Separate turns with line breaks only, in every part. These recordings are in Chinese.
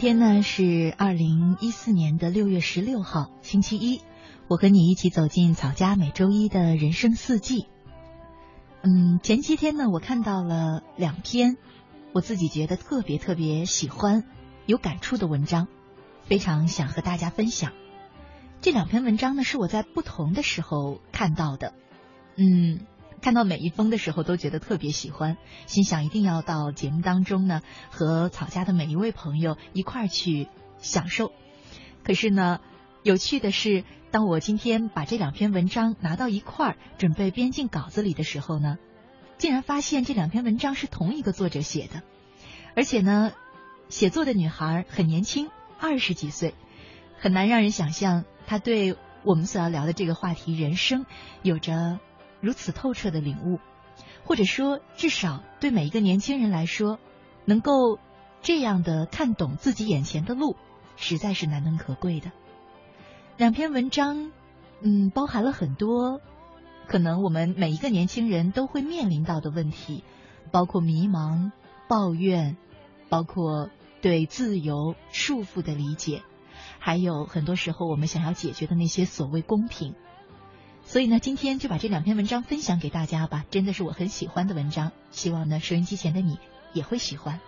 天呢是二零一四年的六月十六号，星期一。我和你一起走进草家每周一的人生四季。嗯，前七天呢，我看到了两篇我自己觉得特别特别喜欢、有感触的文章，非常想和大家分享。这两篇文章呢，是我在不同的时候看到的。嗯。看到每一封的时候，都觉得特别喜欢，心想一定要到节目当中呢，和草家的每一位朋友一块儿去享受。可是呢，有趣的是，当我今天把这两篇文章拿到一块儿，准备编进稿子里的时候呢，竟然发现这两篇文章是同一个作者写的，而且呢，写作的女孩很年轻，二十几岁，很难让人想象她对我们所要聊的这个话题——人生，有着。如此透彻的领悟，或者说，至少对每一个年轻人来说，能够这样的看懂自己眼前的路，实在是难能可贵的。两篇文章，嗯，包含了很多可能我们每一个年轻人都会面临到的问题，包括迷茫、抱怨，包括对自由束缚的理解，还有很多时候我们想要解决的那些所谓公平。所以呢，今天就把这两篇文章分享给大家吧，真的是我很喜欢的文章，希望呢，收音机前的你也会喜欢。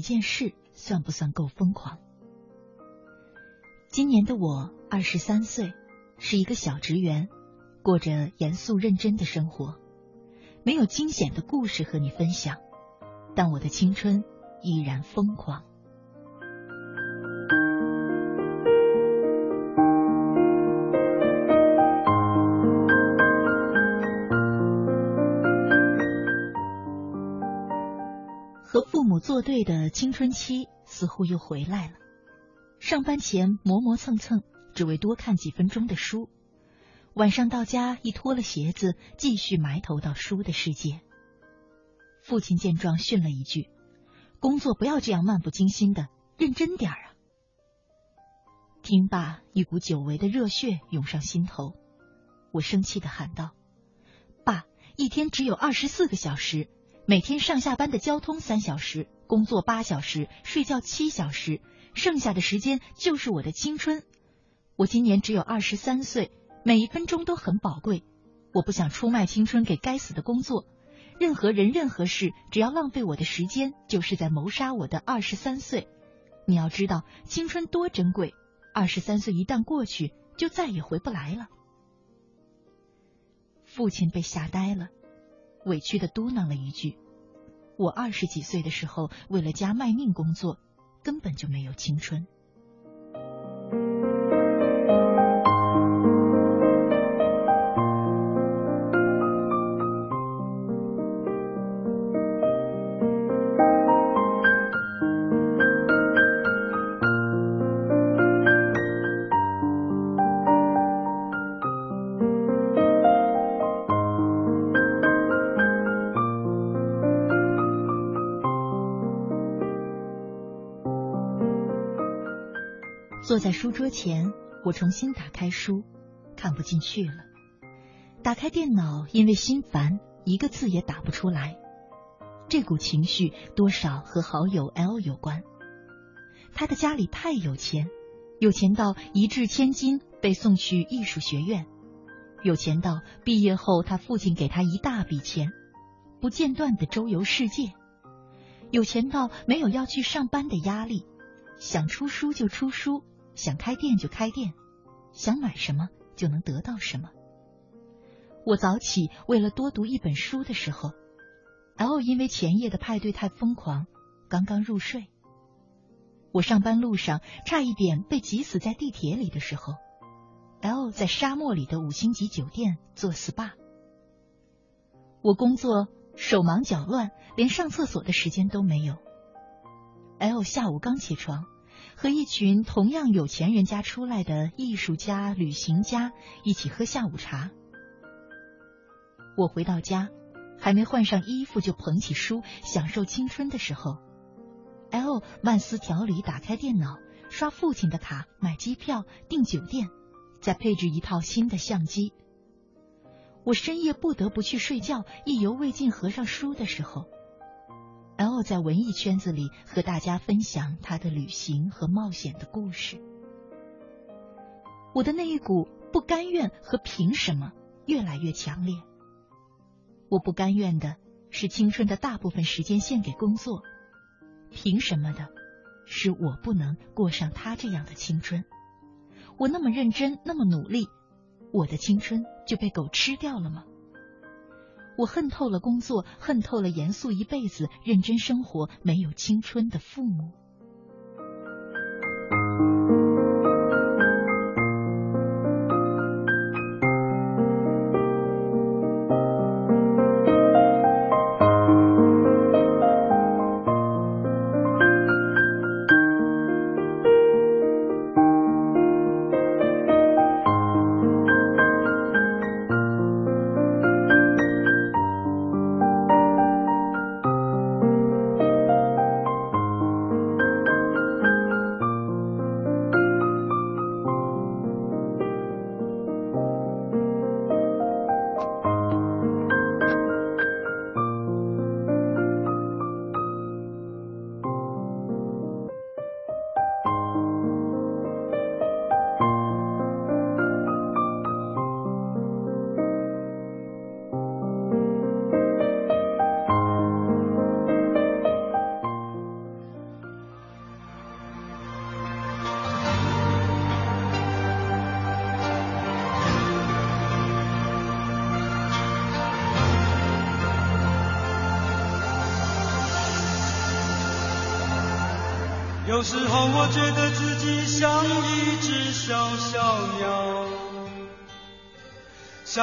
一件事，算不算够疯狂？今年的我二十三岁，是一个小职员，过着严肃认真的生活，没有惊险的故事和你分享，但我的青春依然疯狂。对的青春期似乎又回来了。上班前磨磨蹭蹭，只为多看几分钟的书；晚上到家一脱了鞋子，继续埋头到书的世界。父亲见状训了一句：“工作不要这样漫不经心的，认真点儿啊！”听罢，一股久违的热血涌上心头，我生气的喊道：“爸，一天只有二十四个小时，每天上下班的交通三小时，工作八小时，睡觉七小时。”剩下的时间就是我的青春。我今年只有二十三岁，每一分钟都很宝贵。我不想出卖青春给该死的工作。任何人、任何事，只要浪费我的时间，就是在谋杀我的二十三岁。你要知道，青春多珍贵。二十三岁一旦过去，就再也回不来了。父亲被吓呆了，委屈的嘟囔了一句：“我二十几岁的时候，为了家卖命工作。”根本就没有青春。在书桌前，我重新打开书，看不进去了。打开电脑，因为心烦，一个字也打不出来。这股情绪多少和好友 L 有关。他的家里太有钱，有钱到一掷千金被送去艺术学院，有钱到毕业后他父亲给他一大笔钱，不间断的周游世界，有钱到没有要去上班的压力，想出书就出书。想开店就开店，想买什么就能得到什么。我早起为了多读一本书的时候，L 因为前夜的派对太疯狂，刚刚入睡。我上班路上差一点被挤死在地铁里的时候，L 在沙漠里的五星级酒店做 SPA。我工作手忙脚乱，连上厕所的时间都没有。L 下午刚起床。和一群同样有钱人家出来的艺术家、旅行家一起喝下午茶。我回到家，还没换上衣服就捧起书享受青春的时候，L 慢丝条理打开电脑，刷父亲的卡买机票订酒店，再配置一套新的相机。我深夜不得不去睡觉，意犹未尽合上书的时候。L 在文艺圈子里和大家分享他的旅行和冒险的故事。我的那一股不甘愿和凭什么越来越强烈。我不甘愿的是青春的大部分时间献给工作，凭什么的是我不能过上他这样的青春。我那么认真，那么努力，我的青春就被狗吃掉了吗？我恨透了工作，恨透了严肃一辈子、认真生活、没有青春的父母。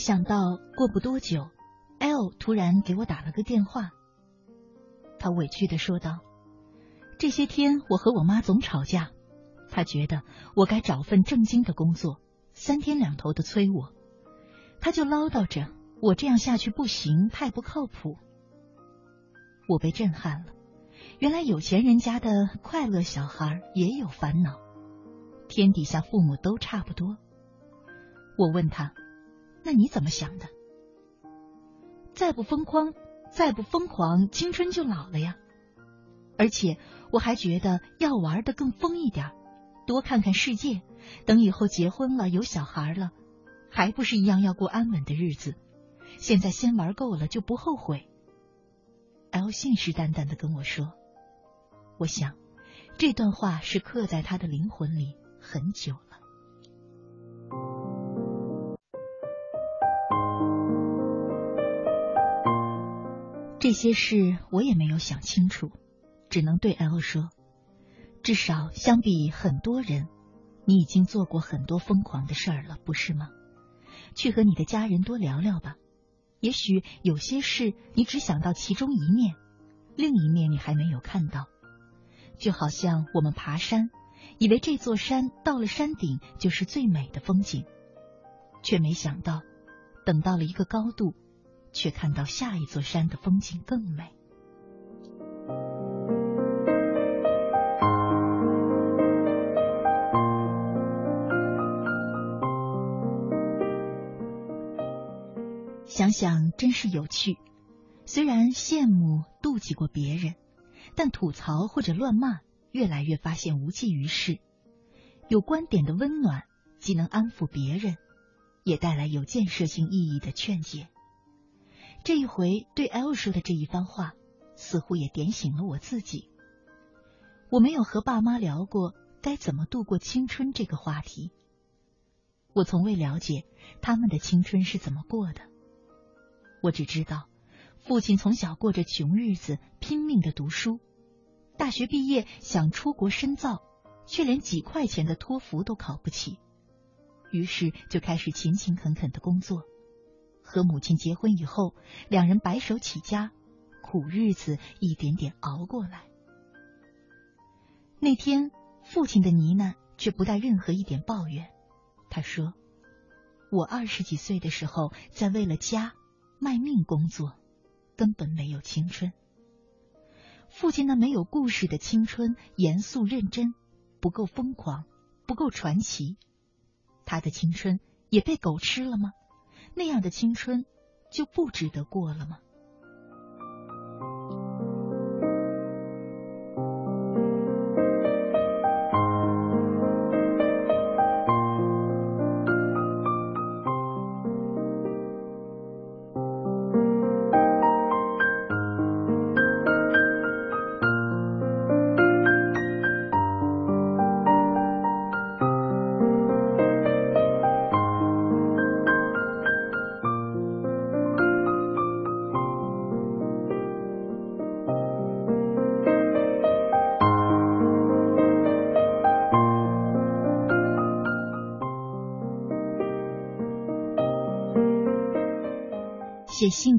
想
到过不多久，L 突然给我打了个电话。他委屈的说道：“这些天我和我妈总吵架，她觉得我该找份正经的工作，三天两头的催我，她就唠叨着我这样下去不行，太不靠谱。”我被震撼了，原来有钱人家的快乐小孩也有烦恼，天底下父母都差不多。我问他。那你怎么想的？再不疯狂，再不疯狂，青春就老了呀。而且我还觉得要玩的更疯一点，多看看世界。等以后结婚了，有小孩了，还不是一样要过安稳的日子？现在先玩够了就不后悔。L 信誓旦旦的跟我说，我想这段话是刻在他的灵魂里很久了。这些事我也没有想清楚，只能对 L 说，至少相比很多人，你已经做过很多疯狂的事儿了，不是吗？去和你的家人多聊聊吧。也许有些事你只想到其中一面，另一面你还没有看到。就好像我们爬山，以为这座山到了山顶就是最美的风景，却没想到，等到了一个高度，却看到下一座山的风景更美。想想真是有趣，虽然羡慕妒忌过别人，但吐槽或者乱骂，越来越发现无济于事。有观点的温暖，既能安抚别人，也带来有建设性意义的劝解。这一回对 L 说的这一番话，似乎也点醒了我自己。我没有和爸妈聊过该怎么度过青春这个话题，我从未了解他们的青春是怎么过的。我只知道，父亲从小过着穷日子，拼命的读书。大学毕业想出国深造，却连几块钱的托福都考不起，于是就开始勤勤恳恳的工作。和母亲结婚以后，两人白手起家，苦日子一点点熬过来。那天，父亲的呢喃却不带任何一点抱怨。他说：“我二十几岁的时候，在为了家。”卖命工作，根本没有青春。父亲那没有故事的青春，严肃认真，不够疯狂，不够传奇。他的青春也被狗吃了吗？那样的青春就不值得过了吗？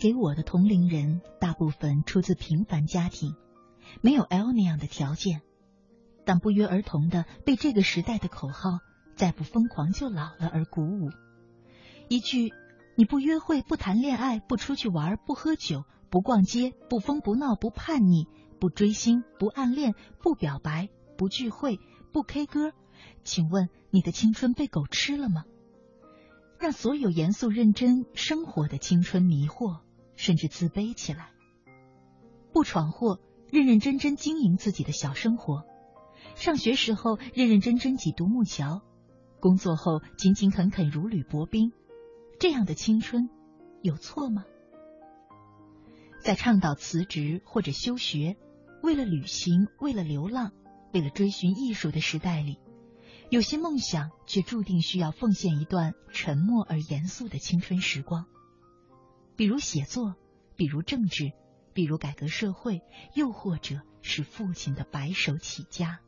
给我的同龄人，大部分出自平凡家庭，没有 L 那样的条件，但不约而同的被这个时代的口号“再不疯狂就老了”而鼓舞。一句“你不约会、不谈恋爱、不出去玩、不喝酒、不逛街、不疯不闹、不叛逆、不追星、不暗恋、不表白、不聚会、不 K 歌”，请问你的青春被狗吃了吗？让所有严肃认真生活的青春迷惑，甚至自卑起来。不闯祸，认认真真经营自己的小生活；上学时候认认真真挤独木桥，工作后勤勤恳恳如履薄冰。这样的青春有错吗？在倡导辞职或者休学，为了旅行，为了流浪，为了追寻艺术的时代里。有些梦想却注定需要奉献一段沉默而严肃的青春时光，比如写作，比如政治，比如改革社会，又或者是父亲的白手起家。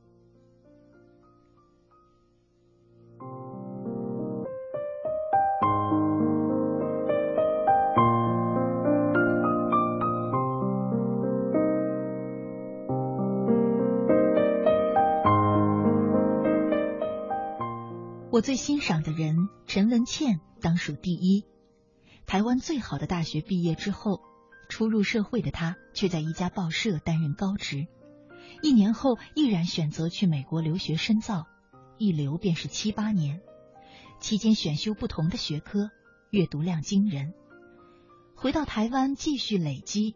我最欣赏的人陈文茜当属第一。台湾最好的大学毕业之后，初入社会的她却在一家报社担任高职。一年后，毅然选择去美国留学深造，一留便是七八年。期间选修不同的学科，阅读量惊人。回到台湾继续累积，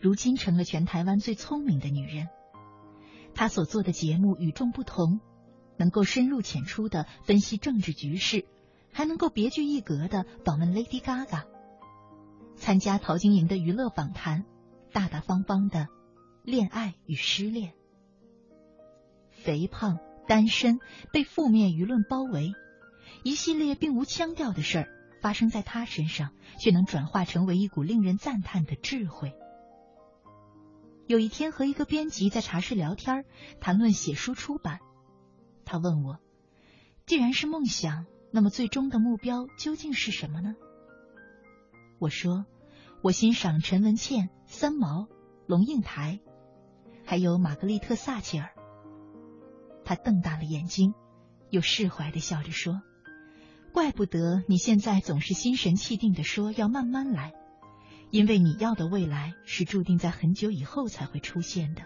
如今成了全台湾最聪明的女人。她所做的节目与众不同。能够深入浅出的分析政治局势，还能够别具一格的访问 Lady Gaga，参加陶晶莹的娱乐访谈，大大方方的恋爱与失恋。肥胖、单身、被负面舆论包围，一系列并无腔调的事儿发生在他身上，却能转化成为一股令人赞叹的智慧。有一天和一个编辑在茶室聊天，谈论写书出版，他问我：“既然是梦想，那么最终的目标究竟是什么呢？”我说：“我欣赏陈文茜、三毛、龙应台，还有玛格丽特·撒切尔。”他瞪大了眼睛，又释怀的笑着说：“怪不得你现在总是心神气定的说要慢慢来。”因为你要的未来是注定在很久以后才会出现的，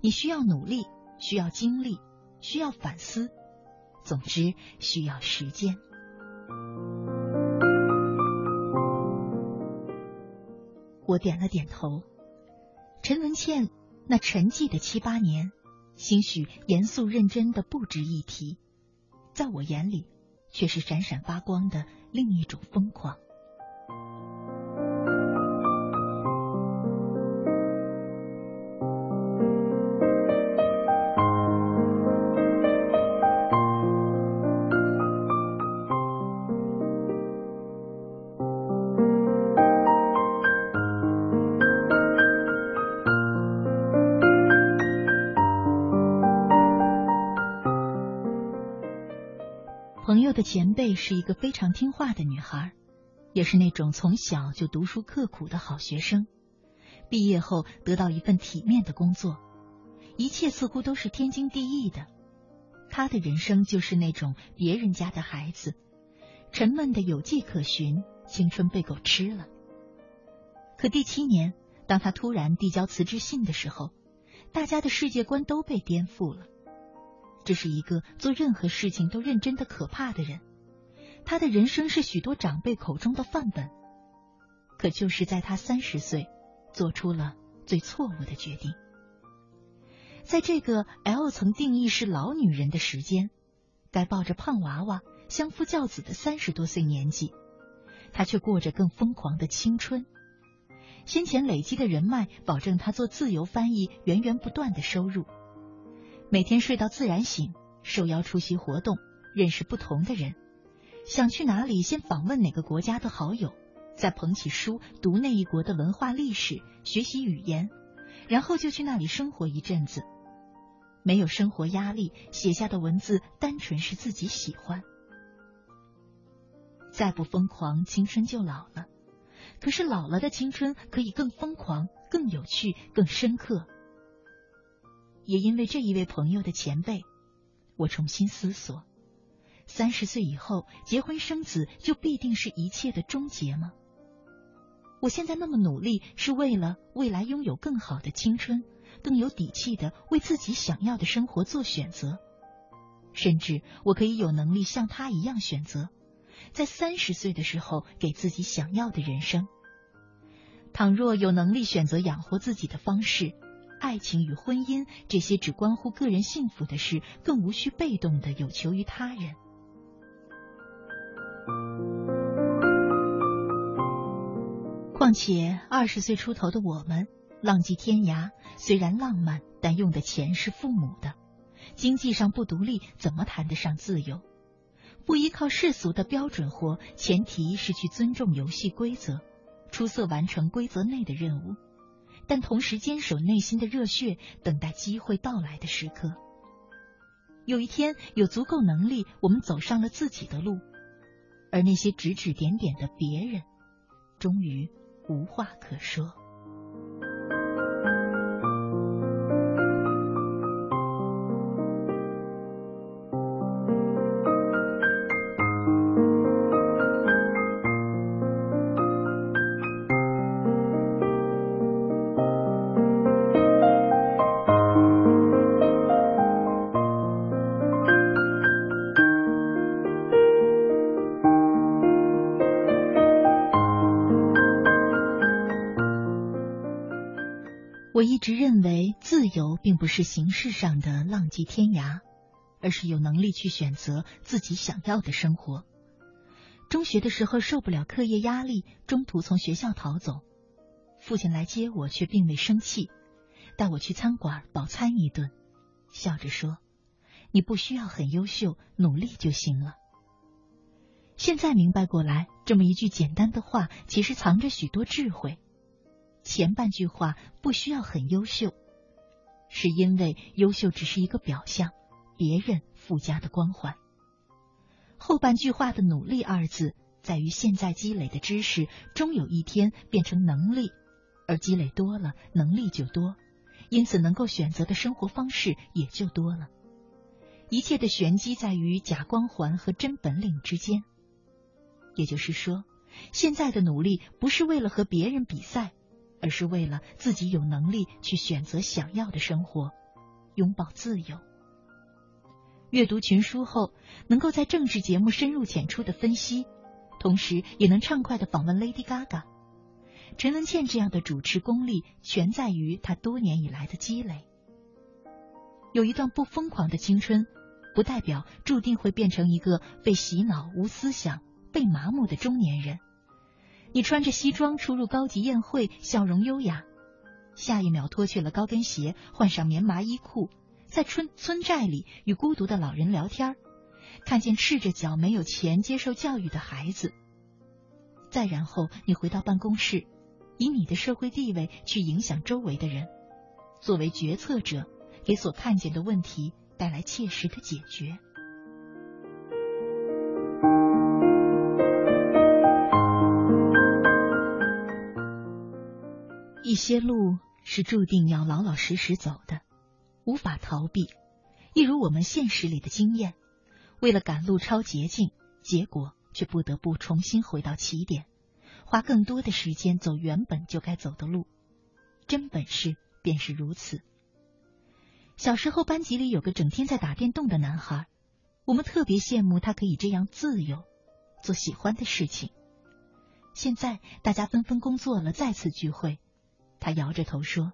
你需要努力，需要经历，需要反思，总之需要时间。我点了点头。陈文茜那沉寂的七八年，兴许严肃认真的不值一提，在我眼里却是闪闪发光的另一种疯狂。前辈是一个非常听话的女孩，也是那种从小就读书刻苦的好学生。毕业后得到一份体面的工作，一切似乎都是天经地义的。她的人生就是那种别人家的孩子，沉闷的有迹可循，青春被狗吃了。可第七年，当她突然递交辞职信的时候，大家的世界观都被颠覆了。这是一个做任何事情都认真的可怕的人，他的人生是许多长辈口中的范本。可就是在他三十岁，做出了最错误的决定。在这个 L 曾定义是老女人的时间，该抱着胖娃娃相夫教子的三十多岁年纪，他却过着更疯狂的青春。先前累积的人脉，保证他做自由翻译源源不断的收入。每天睡到自然醒，受邀出席活动，认识不同的人，想去哪里先访问哪个国家的好友，再捧起书读那一国的文化历史，学习语言，然后就去那里生活一阵子。没有生活压力，写下的文字单纯是自己喜欢。再不疯狂，青春就老了。可是老了的青春可以更疯狂、更有趣、更深刻。也因为这一位朋友的前辈，我重新思索：三十岁以后结婚生子就必定是一切的终结吗？我现在那么努力，是为了未来拥有更好的青春，更有底气的为自己想要的生活做选择。甚至我可以有能力像他一样选择，在三十岁的时候给自己想要的人生。倘若有能力选择养活自己的方式。爱情与婚姻这些只关乎个人幸福的事，更无需被动的有求于他人。况且二十岁出头的我们，浪迹天涯，虽然浪漫，但用的钱是父母的，经济上不独立，怎么谈得上自由？不依靠世俗的标准活，前提是去尊重游戏规则，出色完成规则内的任务。但同时坚守内心的热血，等待机会到来的时刻。有一天有足够能力，我们走上了自己的路，而那些指指点点的别人，终于无话可说。我一直认为，自由并不是形式上的浪迹天涯，而是有能力去选择自己想要的生活。中学的时候受不了课业压力，中途从学校逃走。父亲来接我，却并未生气，带我去餐馆饱餐一顿，笑着说：“你不需要很优秀，努力就行了。”现在明白过来，这么一句简单的话，其实藏着许多智慧。前半句话不需要很优秀，是因为优秀只是一个表象，别人附加的光环。后半句话的“努力”二字，在于现在积累的知识，终有一天变成能力，而积累多了，能力就多，因此能够选择的生活方式也就多了。一切的玄机在于假光环和真本领之间。也就是说，现在的努力不是为了和别人比赛。而是为了自己有能力去选择想要的生活，拥抱自由。阅读群书后，能够在政治节目深入浅出的分析，同时也能畅快的访问 Lady Gaga、陈文茜这样的主持功力，全在于他多年以来的积累。有一段不疯狂的青春，不代表注定会变成一个被洗脑、无思想、被麻木的中年人。你穿着西装出入高级宴会，笑容优雅；下一秒脱去了高跟鞋，换上棉麻衣裤，在村村寨里与孤独的老人聊天儿，看见赤着脚没有钱接受教育的孩子。再然后，你回到办公室，以你的社会地位去影响周围的人，作为决策者，给所看见的问题带来切实的解决。些路是注定要老老实实走的，无法逃避。一如我们现实里的经验，为了赶路抄捷径，结果却不得不重新回到起点，花更多的时间走原本就该走的路。真本事便是如此。小时候班级里有个整天在打电动的男孩，我们特别羡慕他可以这样自由，做喜欢的事情。现在大家纷纷工作了，再次聚会。他摇着头说：“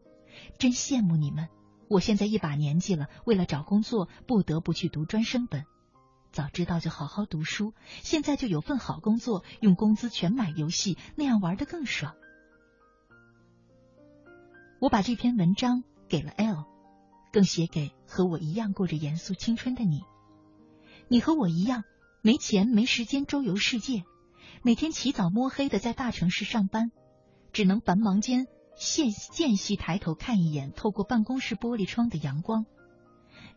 真羡慕你们！我现在一把年纪了，为了找工作不得不去读专升本。早知道就好好读书，现在就有份好工作，用工资全买游戏，那样玩的更爽。”我把这篇文章给了 L，更写给和我一样过着严肃青春的你。你和我一样，没钱没时间周游世界，每天起早摸黑的在大城市上班，只能繁忙间。间间隙抬头看一眼透过办公室玻璃窗的阳光，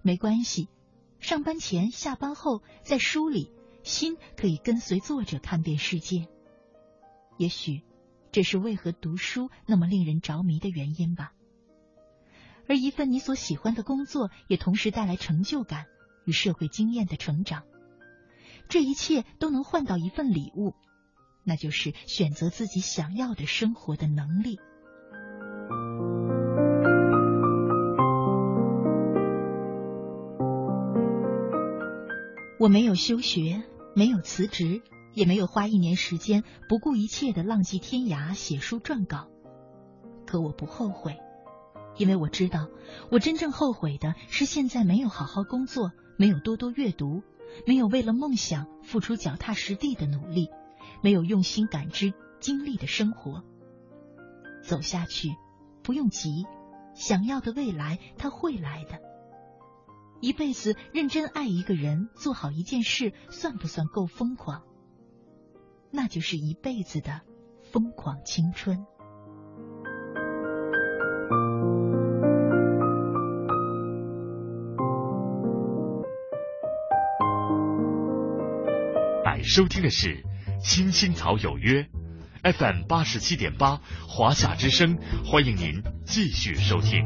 没关系。上班前、下班后，在书里，心可以跟随作者看遍世界。也许，这是为何读书那么令人着迷的原因吧。而一份你所喜欢的工作，也同时带来成就感与社会经验的成长。这一切都能换到一份礼物，那就是选择自己想要的生活的能力。我没有休学，没有辞职，也没有花一年时间不顾一切的浪迹天涯写书撰稿。可我不后悔，因为我知道，我真正后悔的是现在没有好好工作，没有多多阅读，没有为了梦想付出脚踏实地的努力，没有用心感知经历的生活。走下去，不用急，想要的未来它会来的。一辈子认真爱一个人，做好一件事，算不算够疯狂？那就是一辈子的疯狂青春。
来收听的是《青青草有约》FM 八十七点八，华夏之声，欢迎您继续收听。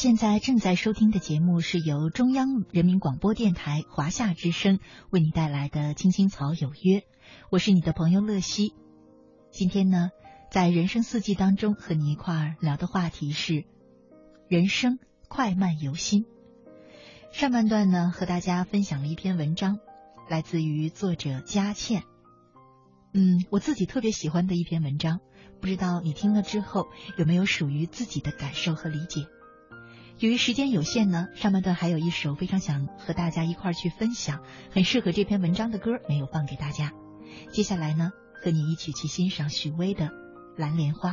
现在正在收听的节目是由中央人民广播电台华夏之声为你带来的《青青草有约》，我是你的朋友乐西。今天呢，在人生四季当中和你一块儿聊的话题是人生快慢由心。上半段呢，和大家分享了一篇文章，来自于作者佳倩。嗯，我自己特别喜欢的一篇文章。不知道你听了之后有没有属于自己的感受和理解？由于时间有限呢，上半段还有一首非常想和大家一块儿去分享，很适合这篇文章的歌没有放给大家。接下来呢，和你一起去欣赏许巍的《蓝莲花》。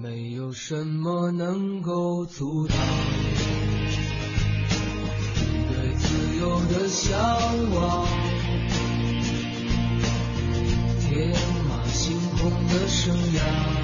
没有什么能够阻挡你对自由的向往，天马行空的生涯，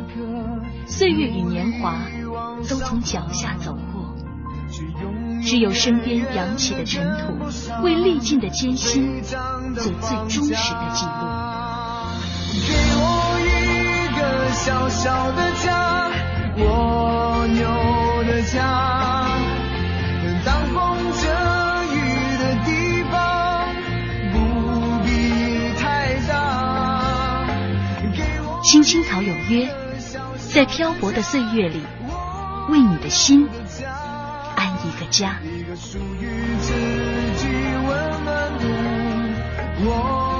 岁月与年华都从脚下走过，只有身边扬起的尘土，为历尽的艰辛做最忠实的记录。
给我一个小小的家，蜗牛的家，当风遮雨的地方，不必太大。
青青草有约，在漂泊的岁月里，为你的心安一个家。
一个属于自己温暖的蜗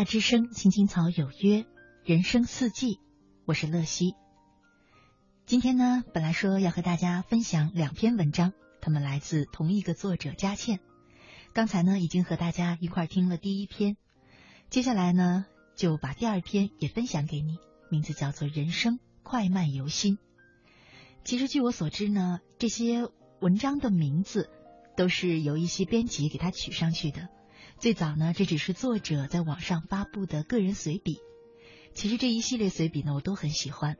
夏之声，青青草有约，人生四季，我是乐西。今天呢，本来说要和大家分享两篇文章，他们来自同一个作者佳倩。刚才呢，已经和大家一块听了第一篇，接下来呢，就把第二篇也分享给你，名字叫做《人生快慢由心》。其实据我所知呢，这些文章的名字都是由一些编辑给它取上去的。最早呢这只是作者在网上发布的个人随笔。其实这一系列随笔呢我都很喜欢。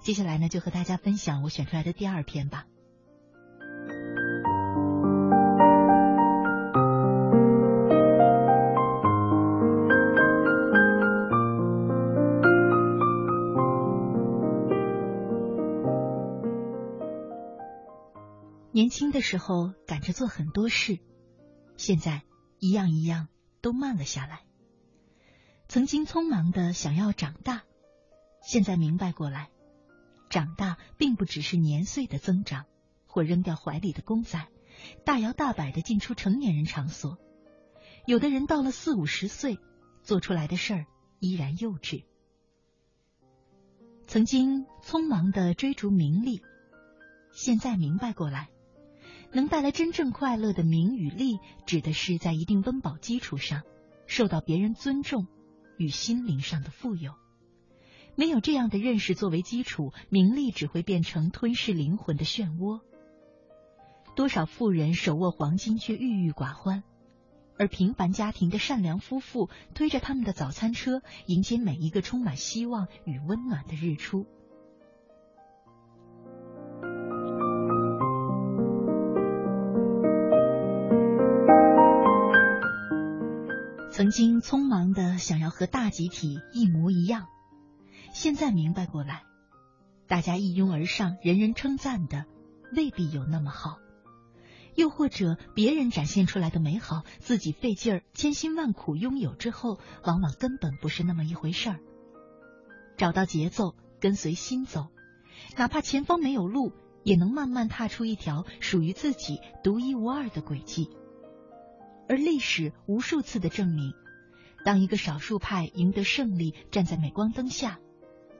接下来呢就和大家分享我选出来的第二篇吧。年轻的时候赶着做很多事。现在一样一样都慢了下来。曾经匆忙的想要长大，现在明白过来，长大并不只是年岁的增长，或扔掉怀里的公仔，大摇大摆的进出成年人场所。有的人到了四五十岁，做出来的事儿依然幼稚。曾经匆忙的追逐名利，现在明白过来，能带来真正快乐的名与利，指的是在一定温饱基础上，受到别人尊重。与心灵上的富有，没有这样的认识作为基础，名利只会变成吞噬灵魂的漩涡。多少富人手握黄金却郁郁寡欢，而平凡家庭的善良夫妇推着他们的早餐车，迎接每一个充满希望与温暖的日出。曾经匆忙的想要和大集体一模一样，现在明白过来，大家一拥而上，人人称赞的未必有那么好。又或者别人展现出来的美好，自己费劲儿、千辛万苦拥有之后，往往根本不是那么一回事儿。找到节奏，跟随心走，哪怕前方没有路，也能慢慢踏出一条属于自己独一无二的轨迹。而历史无数次的证明，当一个少数派赢得胜利，站在镁光灯下，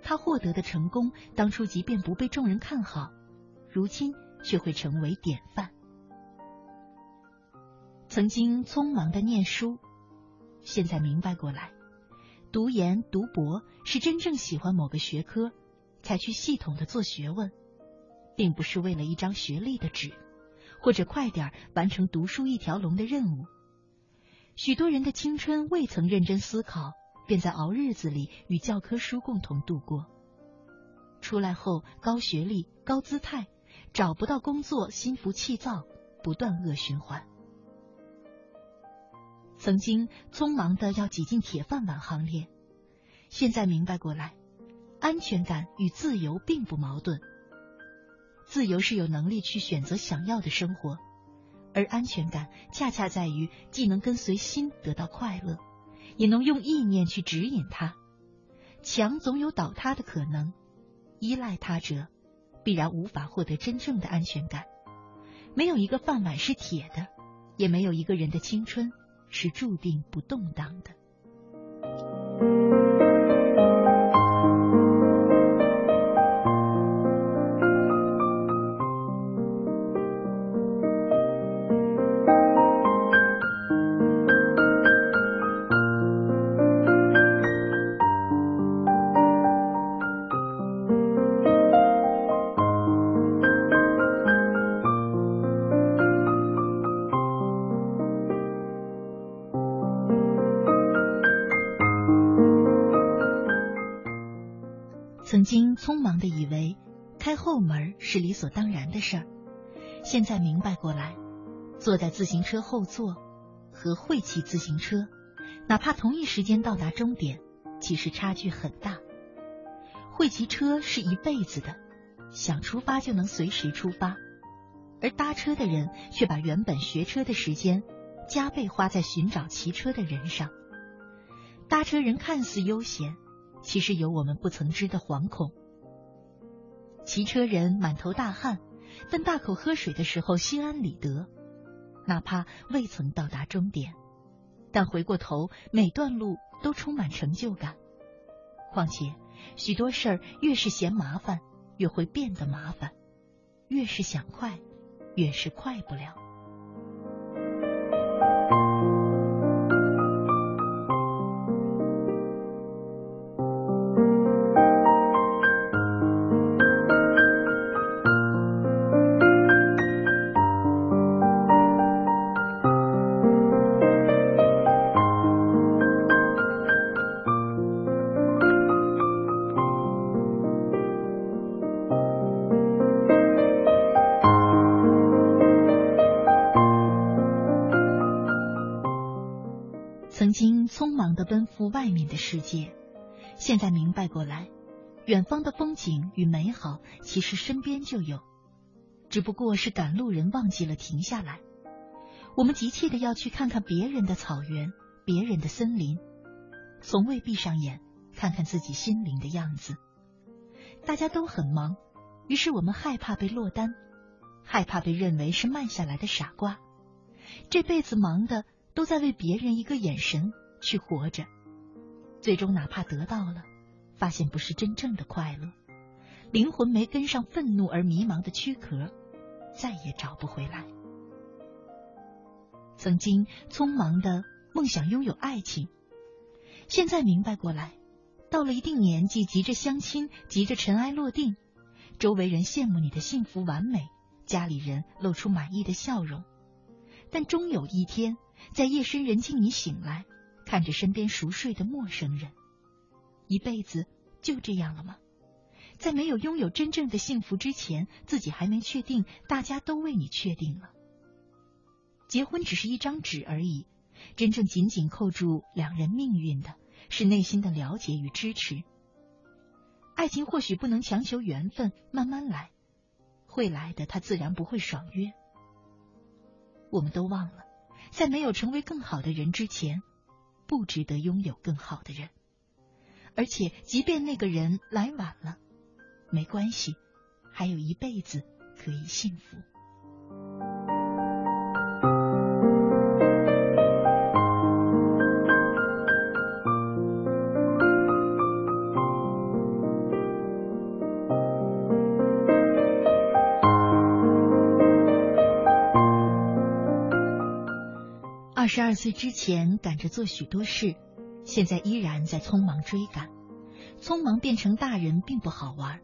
他获得的成功，当初即便不被众人看好，如今却会成为典范。曾经匆忙的念书，现在明白过来，读研读博是真正喜欢某个学科，才去系统的做学问，并不是为了一张学历的纸，或者快点完成读书一条龙的任务。许多人的青春未曾认真思考，便在熬日子里与教科书共同度过。出来后高学历、高姿态，找不到工作，心浮气躁，不断恶循环。曾经匆忙的要挤进铁饭碗行列，现在明白过来，安全感与自由并不矛盾。自由是有能力去选择想要的生活。而安全感恰恰在于，既能跟随心得到快乐，也能用意念去指引它。墙总有倒塌的可能，依赖他者，必然无法获得真正的安全感。没有一个饭碗是铁的，也没有一个人的青春是注定不动荡的。现在明白过来，坐在自行车后座和会骑自行车，哪怕同一时间到达终点，其实差距很大。会骑车是一辈子的，想出发就能随时出发，而搭车的人却把原本学车的时间加倍花在寻找骑车的人上。搭车人看似悠闲，其实有我们不曾知的惶恐。骑车人满头大汗，但大口喝水的时候心安理得。哪怕未曾到达终点，但回过头，每段路都充满成就感。况且，许多事儿越是嫌麻烦，越会变得麻烦；越是想快，越是快不了。的世界，现在明白过来，远方的风景与美好其实身边就有。只不过是赶路人忘记了停下来。我们急切的要去看看别人的草原，别人的森林，从未闭上眼看看自己心灵的样子。大家都很忙，于是我们害怕被落单，害怕被认为是慢下来的傻瓜。这辈子忙的都在为别人一个眼神去活着，最终哪怕得到了，发现不是真正的快乐，灵魂没跟上愤怒而迷茫的躯壳，再也找不回来。曾经匆忙的梦想拥有爱情，现在明白过来，到了一定年纪，急着相亲，急着尘埃落定，周围人羡慕你的幸福完美，家里人露出满意的笑容，但终有一天，在夜深人静，你醒来，看着身边熟睡的陌生人，一辈子就这样了吗？在没有拥有真正的幸福之前，自己还没确定，大家都为你确定了。结婚只是一张纸而已，真正紧紧扣住两人命运的是内心的了解与支持。爱情或许不能强求缘分，慢慢来，会来的，他自然不会爽约。我们都忘了，在没有成为更好的人之前，不值得拥有更好的人。而且，即便那个人来晚了，没关系，还有一辈子可以幸福。十二岁之前赶着做许多事，现在依然在匆忙追赶。匆忙变成大人并不好玩，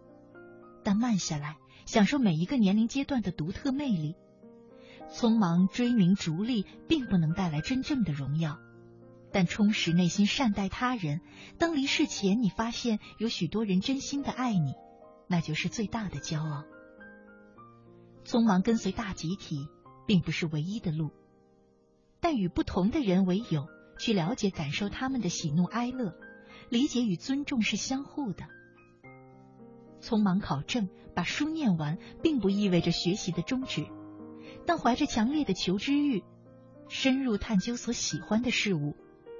但慢下来，享受每一个年龄阶段的独特魅力。匆忙追名逐利并不能带来真正的荣耀，但充实内心、善待他人。当离世前你发现有许多人真心的爱你，那就是最大的骄傲。匆忙跟随大集体并不是唯一的路。但与不同的人为友，去了解、感受他们的喜怒哀乐，理解与尊重是相互的。匆忙考证，把书念完，并不意味着学习的终止，但怀着强烈的求知欲，深入探究所喜欢的事物，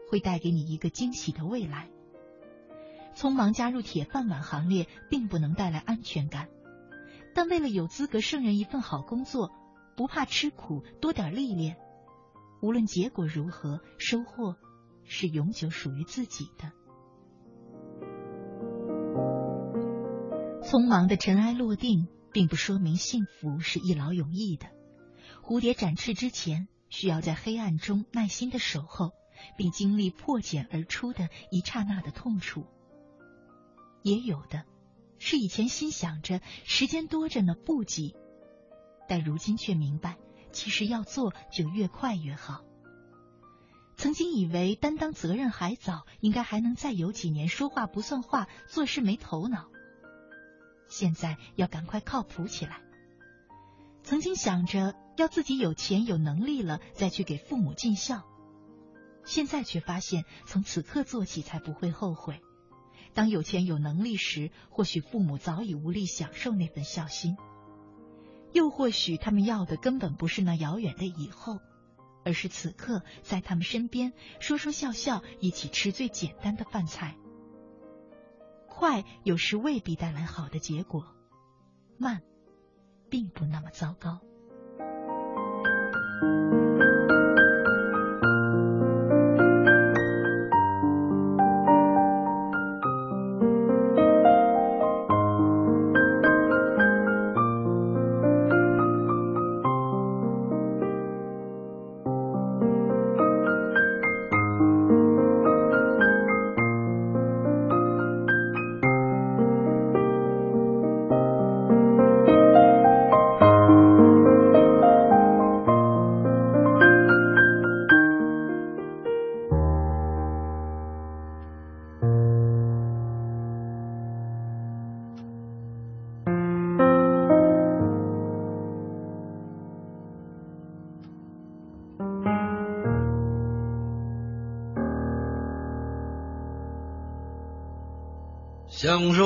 会带给你一个惊喜的未来。匆忙加入铁饭碗行列，并不能带来安全感，但为了有资格胜任一份好工作，不怕吃苦，多点历练。无论结果如何，收获是永久属于自己的。匆忙的尘埃落定，并不说明幸福是一劳永逸的。蝴蝶展翅之前，需要在黑暗中耐心的守候，并经历破茧而出的一刹那的痛楚。也有的，是以前心想着时间多着呢，不急，但如今却明白。其实要做就越快越好。曾经以为担当责任还早，应该还能再有几年说话不算话，做事没头脑。现在要赶快靠谱起来。曾经想着要自己有钱有能力了再去给父母尽孝，现在却发现从此刻做起才不会后悔。当有钱有能力时，或许父母早已无力享受那份孝心。又或许他们要的根本不是那遥远的以后，而是此刻在他们身边说说笑笑，一起吃最简单的饭菜。快有时未必带来好的结果，慢并不那么糟糕。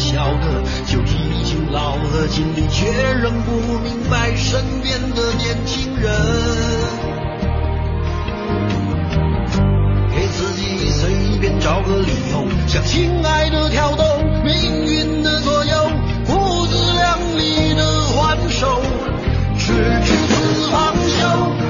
小的，就已经老了，尽力却仍不明白身边的年轻人。给自己随便找个理由，向亲爱的挑逗命运的左右，不自量力的还手，直至死方休。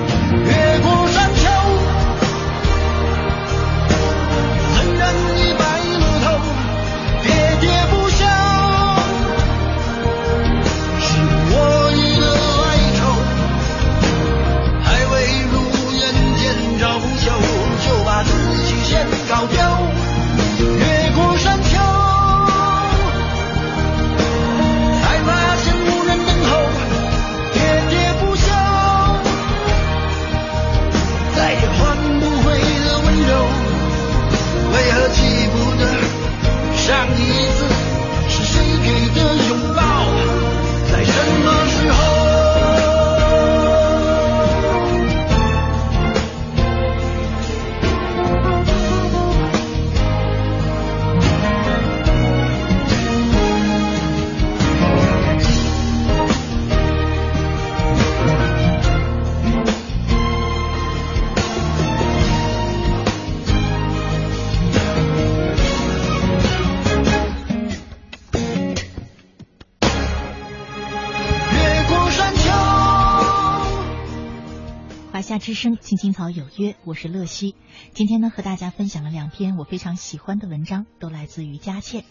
之声，青青草有约，我是乐西。今天呢，和大家分享了两篇我非常喜欢的文章，都来自于佳倩。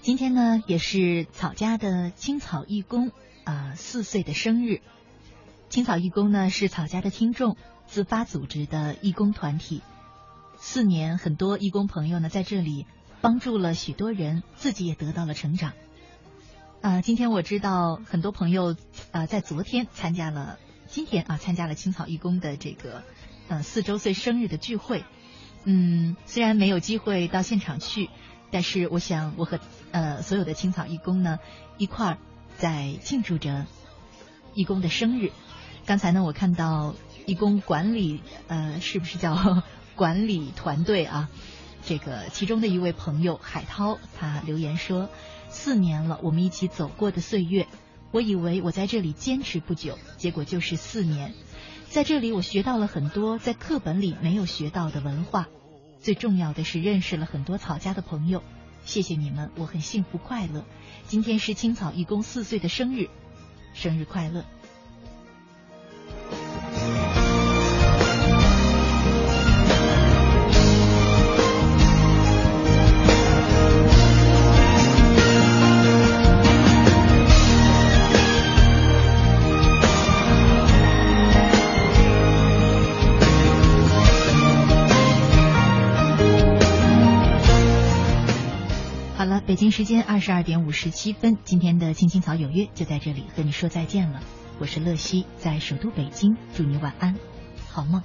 今天呢，也是草家的青草义工啊、四岁的生日。青草义工呢是草家的听众自发组织的义工团体，四年，很多义工朋友呢在这里帮助了许多人，自己也得到了成长。啊、今天我知道很多朋友啊、在昨天参加了，今天啊参加了青草义工的这个呃四周岁生日的聚会。嗯，虽然没有机会到现场去，但是我想我和呃所有的青草义工呢一块儿在庆祝着义工的生日。刚才呢，我看到义工管理呃，是不是叫管理团队啊？这个其中的一位朋友海涛，他留言说：四年了，我们一起走过的岁月，我以为我在这里坚持不久，结果就是四年。在这里，我学到了很多在课本里没有学到的文化，最重要的是认识了很多草家的朋友。谢谢你们，我很幸福快乐。今天是青草义工四岁的生日，生日快乐！北京时间二十二点五十七分，今天的青青草有约就在这里和你说再见了。我是乐西，在首都北京，祝你晚安，好梦。